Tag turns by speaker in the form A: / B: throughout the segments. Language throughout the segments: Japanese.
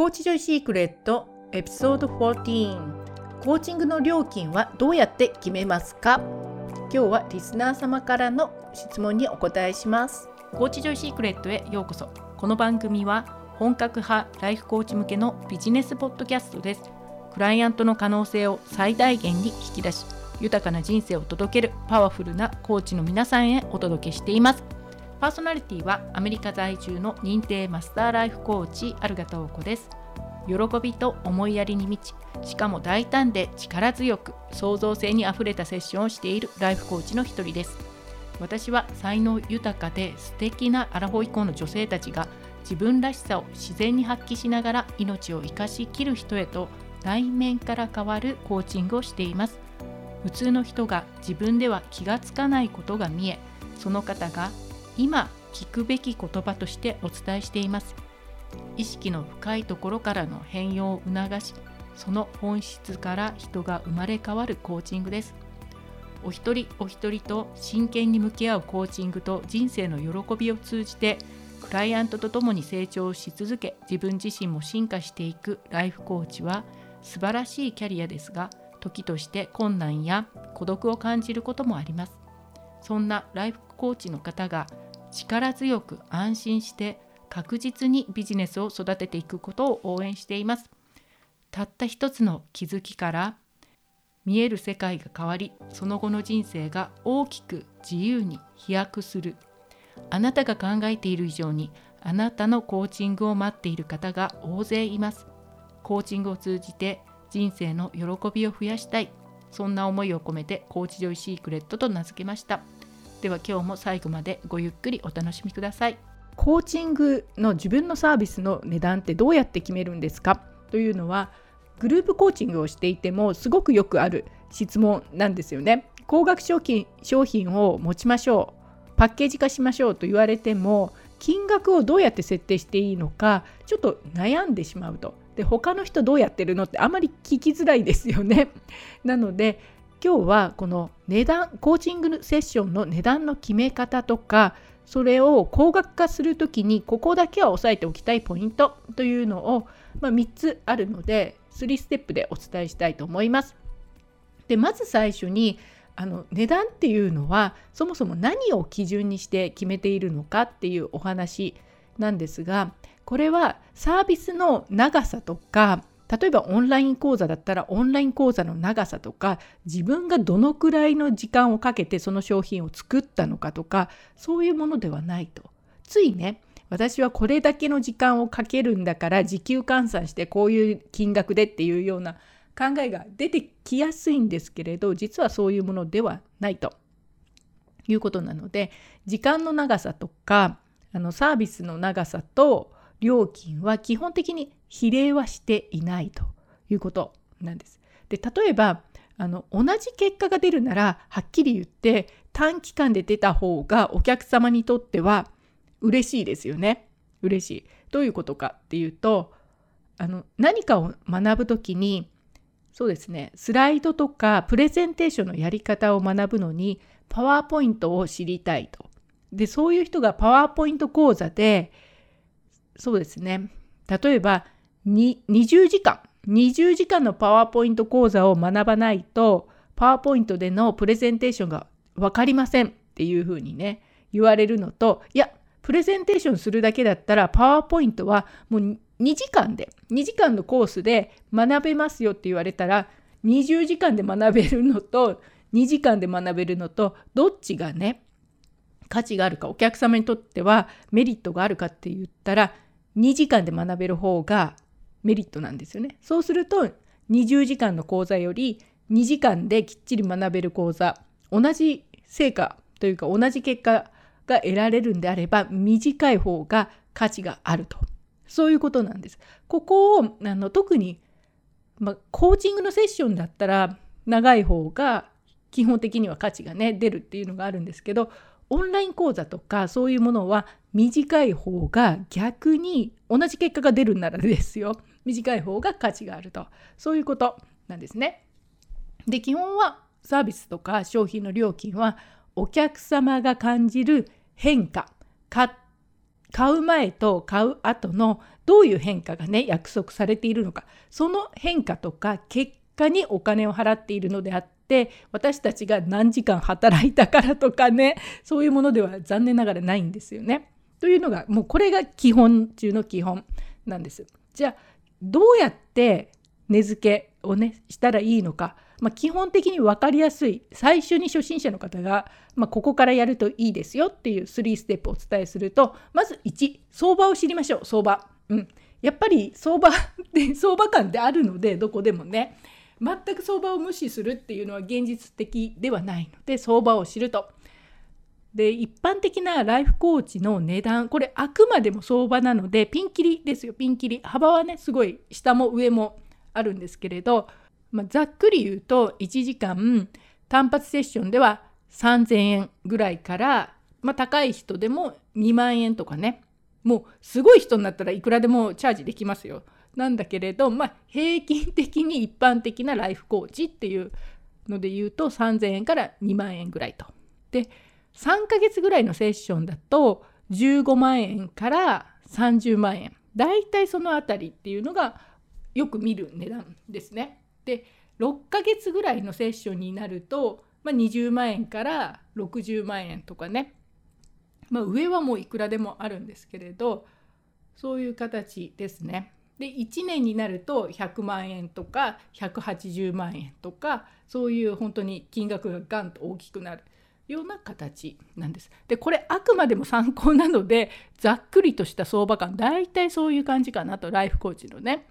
A: コーチジョイシークレットエピソード14コーチングの料金はどうやって決めますか？今日はリスナー様からの質問にお答えします。
B: コーチジョイシークレットへようこそ。この番組は本格派ライフコーチ向けのビジネスポッドキャストです。クライアントの可能性を最大限に引き出し豊かな人生を届けるパワフルなコーチの皆さんへお届けしています。パーソナリティはアメリカ在住の認定マスターライフコーチアルガトーコです。喜びと思いやりに満ちしかも大胆で力強く創造性にあふれたセッションをしているライフコーチの一人です。私は才能豊かで素敵なアラフォー以降の女性たちが自分らしさを自然に発揮しながら命を生かしきる人へと内面から変わるコーチングをしています。普通の人が自分では気がつかないことが見えその方が今聞くべき言葉としてお伝えしています。意識の深いところからの変容を促しその本質から人が生まれ変わるコーチングです。お一人お一人と真剣に向き合うコーチングと人生の喜びを通じてクライアントと共に成長し続け自分自身も進化していくライフコーチは素晴らしいキャリアですが時として困難や孤独を感じることもあります。そんなライフコーチの方が力強く安心して確実にビジネスを育てていくことを応援しています。たった一つの気づきから見える世界が変わりその後の人生が大きく自由に飛躍する。あなたが考えている以上にあなたのコーチングを待っている方が大勢います。コーチングを通じて人生の喜びを増やしたい。そんな思いを込めてコーチジョイシークレットと名付けました。では今日も最後までごゆっくりお楽しみください
A: コーチングの自分のサービスの値段ってどうやって決めるんですか？というのはグループコーチングをしていてもすごくよくある質問なんですよね。高額商品商品を持ちましょうパッケージ化しましょうと言われても金額をどうやって設定していいのかちょっと悩んでしまうと。で他の人どうやってるのってあまり聞きづらいですよね。なので今日はこの値段コーチングセッションの値段の決め方とかそれを高額化する時にここだけは押さえておきたいポイントというのを、まあ、3つあるので3ステップでお伝えしたいと思います。でまず最初にあの値段っていうのはそもそも何を基準にして決めているのかっていうお話なんですがこれはサービスの長さとか例えばオンライン講座だったらオンライン講座の長さとか自分がどのくらいの時間をかけてその商品を作ったのかとかそういうものではないと。ついね私はこれだけの時間をかけるんだから時給換算してこういう金額でっていうような考えが出てきやすいんですけれど実はそういうものではないということなので時間の長さとかあのサービスの長さと料金は基本的に比例はしていないということなんです。で例えばあの同じ結果が出るならはっきり言って短期間で出た方がお客様にとっては嬉しいですよね。嬉しい。どういうことかっていうとあの何かを学ぶ時にそうですねスライドとかプレゼンテーションのやり方を学ぶのにパワーポイントを知りたいと。でそういう人がパワーポイント講座でそうですね例えば20時間。20時間のパワーポイント講座を学ばないとパワーポイントでのプレゼンテーションが分かりませんっていうふうにね言われるのといやプレゼンテーションするだけだったらパワーポイントはもう2時間で2時間のコースで学べますよって言われたら20時間で学べるのと2時間で学べるのとどっちがね価値があるかお客様にとってはメリットがあるかって言ったら2時間で学べる方がメリットなんですよね。そうすると20時間の講座より2時間できっちり学べる講座同じ成果というか同じ結果が得られるんであれば短い方が価値があるとそういうことなんです。ここをあの特に、まコーチングのセッションだったら長い方が基本的には価値がね出るっていうのがあるんですけどオンライン講座とかそういうものは短い方が逆に同じ結果が出るならですよ短い方が価値があるとそういうことなんですね。で基本はサービスとか商品の料金はお客様が感じる変化買う前と買う後のどういう変化がね約束されているのかその変化とか結果にお金を払っているのであって私たちが何時間働いたからとかねそういうものでは残念ながらないんですよね。というのがもうこれが基本中の基本なんです。じゃあどうやって値付けをねしたらいいのか、まあ、基本的に分かりやすい最初に初心者の方が、まあ、ここからやるといいですよっていう3ステップをお伝えするとまず1相場を知りましょう相場。うん、やっぱり相場っ て相場感ってあるのでどこでもね全く相場を無視するっていうのは現実的ではないので相場を知ると。で一般的なライフコーチの値段これあくまでも相場なのでピンキリですよピンキリ幅はねすごい下も上もあるんですけれど、まあ、ざっくり言うと1時間単発セッションでは3,000円ぐらいから、まあ、高い人でも2万円とかねもうすごい人になったらいくらでもチャージできますよ。なんだけれど、まあ、平均的に一般的なライフコーチっていうので言うと3,000円から2万円ぐらいと。で3ヶ月ぐらいのセッションだと15万円から30万円だいたいそのあたりっていうのがよく見る値段ですね。で6ヶ月ぐらいのセッションになると、まあ、20万円から60万円とかね、まあ、上はもういくらでもあるんですけれどそういう形ですね。で1年になると100万円とか180万円とかそういう本当に金額がガンと大きくなるような形なんです。でこれあくまでも参考なのでざっくりとした相場感大体そういう感じかなとライフコーチのね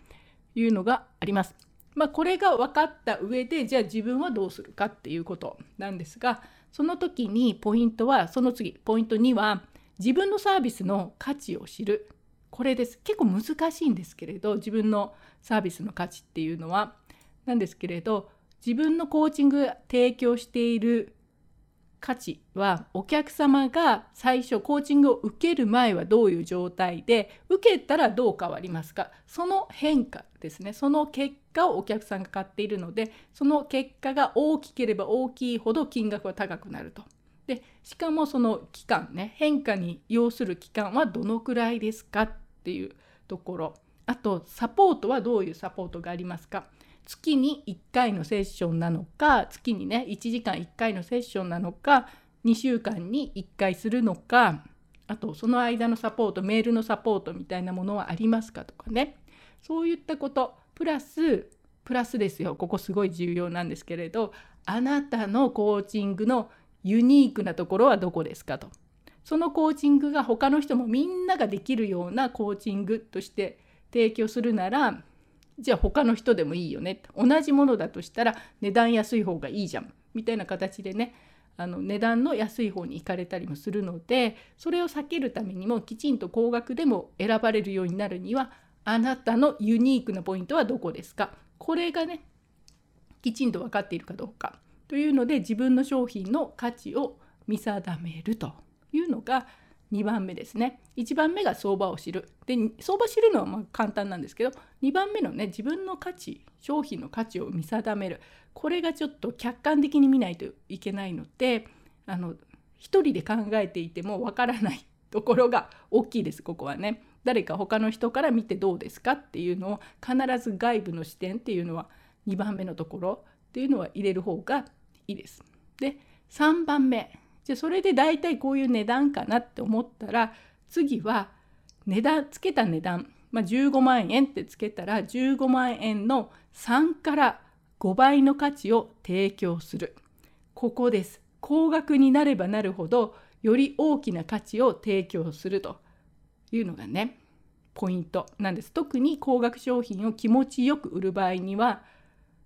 A: いうのがあります。まあ、これが分かった上でじゃあ自分はどうするかっていうことなんですがその時にポイントはその次ポイント2は自分のサービスの価値を知るこれです結構難しいんですけれど自分のサービスの価値っていうのはなんですけれど自分のコーチング提供している価値はお客様が最初コーチングを受ける前はどういう状態で受けたらどう変わりますか？その変化ですね。その結果をお客さんが買っているのでその結果が大きければ大きいほど金額は高くなると。でしかもその期間ね変化に要する期間はどのくらいですかっていうところ。あとサポートはどういうサポートがありますか？月に1回のセッションなのか月にね1時間1回のセッションなのか2週間に1回するのかあとその間のサポートメールのサポートみたいなものはありますかとかね。そういったことプラスプラスですよ。ここすごい重要なんですけれどあなたのコーチングのユニークなところはどこですかと。そのコーチングが他の人もみんなができるようなコーチングとして提供するならじゃあ他の人でもいいよね。同じものだとしたら値段安い方がいいじゃん。みたいな形でねあの値段の安い方に行かれたりもするのでそれを避けるためにもきちんと高額でも選ばれるようになるにはあなたのユニークなポイントはどこですか？これがねきちんと分かっているかどうか。というので自分の商品の価値を見定めるというのが2番目ですね1番目が相場を知るで相場知るのはま簡単なんですけど2番目のね自分の価値商品の価値を見定めるこれがちょっと客観的に見ないといけないのであの一人で考えていてもわからないところが大きいですここはね。誰か他の人から見てどうですかっていうのを必ず外部の視点っていうのは2番目のところっていうのは入れる方がいいです。で3番目じゃそれで大体こういう値段かなって思ったら次は値段つけた値段、まあ、15万円ってつけたら15万円の3から5倍の価値を提供する。ここです。高額になればなるほどより大きな価値を提供するというのがねポイントなんです。特に高額商品を気持ちよく売る場合には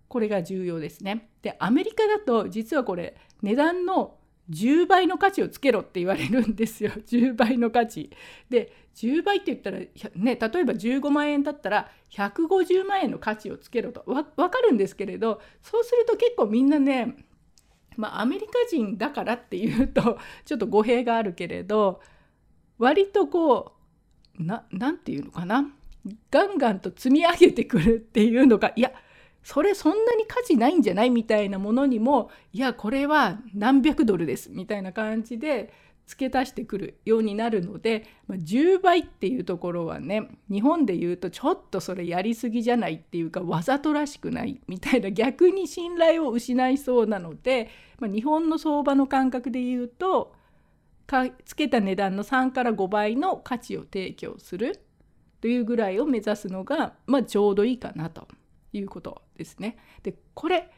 A: これが重要ですね。でアメリカだと実はこれ値段の10倍の価値をつけろって言われるんですよ。10倍の価値。で10倍って言ったら、ね、例えば15万円だったら150万円の価値をつけろと。分かるんですけれどそうすると結構みんなねまあアメリカ人だからっていうと ちょっと語弊があるけれど割とこうな何て言うのかな。ガンガンと積み上げてくるっていうのがいやそれそんなに価値ないんじゃないみたいなものにもいやこれは何百ドルですみたいな感じで付け足してくるようになるので、まあ、10倍っていうところはね日本で言うとちょっとそれやりすぎじゃないっていうかわざとらしくないみたいな逆に信頼を失いそうなので、まあ、日本の相場の感覚で言うとつけた値段の3から5倍の価値を提供するというぐらいを目指すのが、まあ、ちょうどいいかなと。いうことですね。でこれ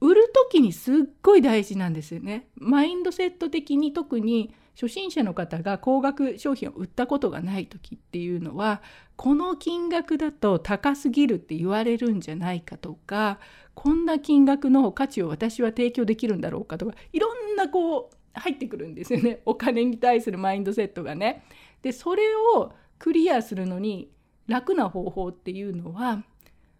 A: 売る時にすっごい大事なんですよね。マインドセット的に特に初心者の方が高額商品を売ったことがない時っていうのはこの金額だと高すぎるって言われるんじゃないかとかこんな金額の価値を私は提供できるんだろうかとかいろんなこう入ってくるんですよねお金に対するマインドセットがね。でそれをクリアするのに楽な方法っていうのは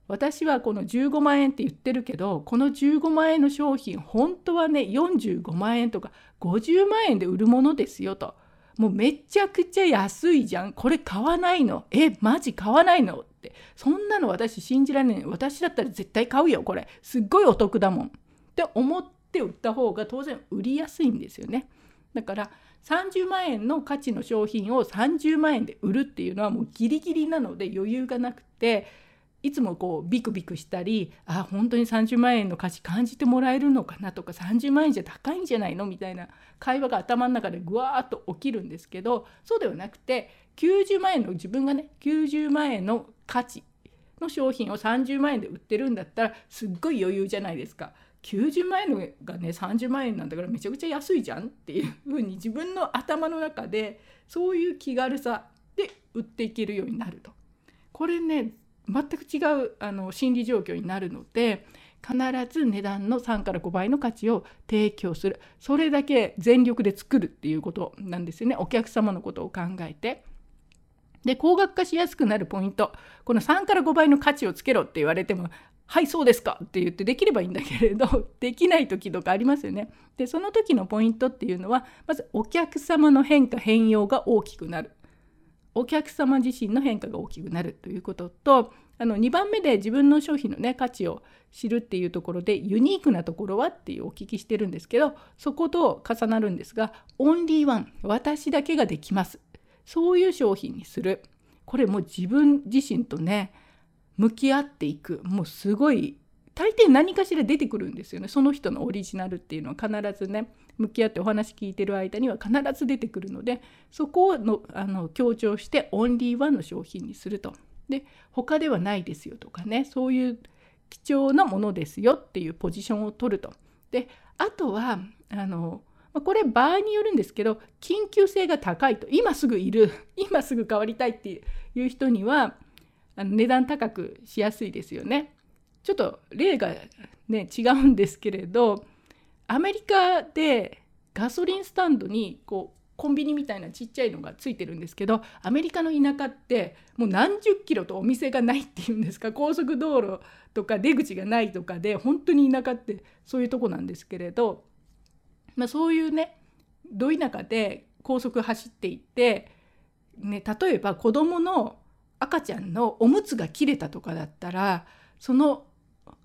A: 私はこの15万円って言ってるけどこの15万円の商品本当はね45万円とか50万円で売るものですよと。もうめちゃくちゃ安いじゃん。これ買わないの。えマジ買わないのって。そんなの私信じられない。私だったら絶対買うよこれ。すっごいお得だもん。って思って売った方が当然売りやすいんですよね。だから30万円の価値の商品を30万円で売るっていうのはもうギリギリなので余裕がなくていつもこうビクビクしたりあ本当に30万円の価値感じてもらえるのかなとか30万円じゃ高いんじゃないのみたいな会話が頭の中でぐわーっと起きるんですけどそうではなくて90万円の自分がね90万円の価値の商品を30万円で売ってるんだったらすっごい余裕じゃないですか。90万円のがね30万円なんだからめちゃくちゃ安いじゃんっていうふうに自分の頭の中でそういう気軽さで売っていけるようになると。これね全く違うあの心理状況になるので必ず値段の3から5倍の価値を提供するそれだけ全力で作るっていうことなんですよねお客様のことを考えて。で高額化しやすくなるポイントこの3から5倍の価値をつけろって言われてもはいそうですかって言ってできればいいんだけれど できない時とかありますよね。でその時のポイントっていうのはまずお客様の変化変容が大きくなる。お客様自身の変化が大きくなるということとあの2番目で自分の商品の、ね、価値を知るっていうところでユニークなところはっていうお聞きしてるんですけどそこと重なるんですがオンリーワン私だけができます。そういう商品にする。これも自分自身とね向き合っていく。もうすごい大抵何かしら出てくるんですよねその人のオリジナルっていうのは必ずね向き合ってお話聞いてる間には必ず出てくるのでそこのあの強調してオンリーワンの商品にすると。で他ではないですよとかねそういう貴重なものですよっていうポジションを取ると。であとはあのこれ場合によるんですけど緊急性が高いと今すぐいる今すぐ変わりたいっていう人には値段高くしやすいですよね。ちょっと例がね違うんですけれどアメリカでガソリンスタンドにこうコンビニみたいなちっちゃいのがついてるんですけどアメリカの田舎ってもう何十キロとお店がないっていうんですか 高速道路とか出口がないとかで本当に田舎ってそういうとこなんですけれど、まあ、そういうねど田舎で高速走っていって、ね、例えば子どもの赤ちゃんのおむつが切れたとかだったらその、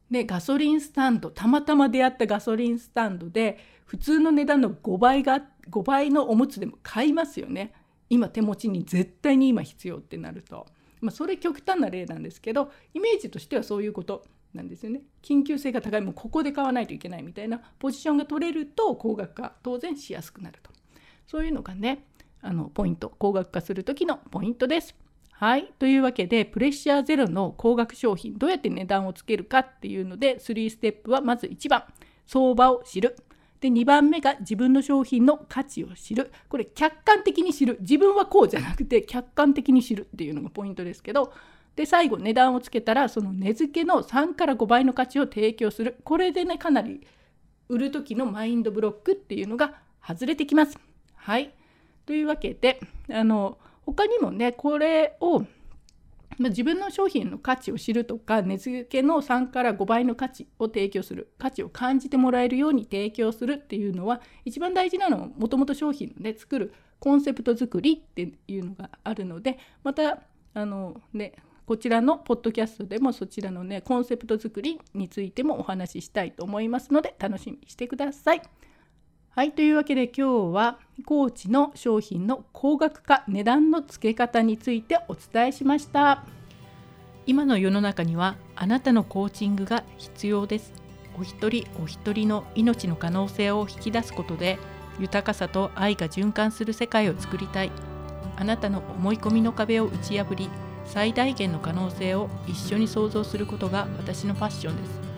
A: ね、ガソリンスタンドたまたま出会ったガソリンスタンドで普通の値段の5倍が5倍のおむつでも買いますよね。今手持ちに絶対に今必要ってなると、まあ、それ極端な例なんですけどイメージとしてはそういうことなんですよね。緊急性が高い。もうここで買わないといけないみたいな。ポジションが取れると高額化当然しやすくなると。そういうのがねあのポイント。高額化する時のポイントです。はい。というわけで、プレッシャーゼロの高額商品、どうやって値段をつけるかっていうので、3ステップはまず1番、相場を知る。で、2番目が自分の商品の価値を知る。これ、客観的に知る。自分はこうじゃなくて、客観的に知るっていうのがポイントですけど、で、最後、値段をつけたら、その値付けの3から5倍の価値を提供する。これでね、かなり売る時のマインドブロックっていうのが外れてきます。はい。というわけで、あの、他にもねこれを自分の商品の価値を知るとか値付けの3から5倍の価値を提供する価値を感じてもらえるように提供するっていうのは一番大事なのはもともと商品をね作るコンセプト作りっていうのがあるのでまたあのねこちらのポッドキャストでもそちらのねコンセプト作りについてもお話ししたいと思いますので楽しみにしてください。はいというわけで今日はコーチの商品の高額化値段の付け方についてお伝えしました。
B: 今の世の中にはあなたのコーチングが必要です。お一人お一人の命の可能性を引き出すことで豊かさと愛が循環する世界を作りたい。あなたの思い込みの壁を打ち破り最大限の可能性を一緒に創造することが私のファッションです。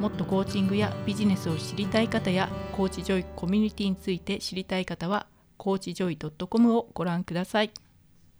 B: もっとコーチングやビジネスを知りたい方やコーチジョイコミュニティについて知りたい方はコーチジョイ .com をご覧ください。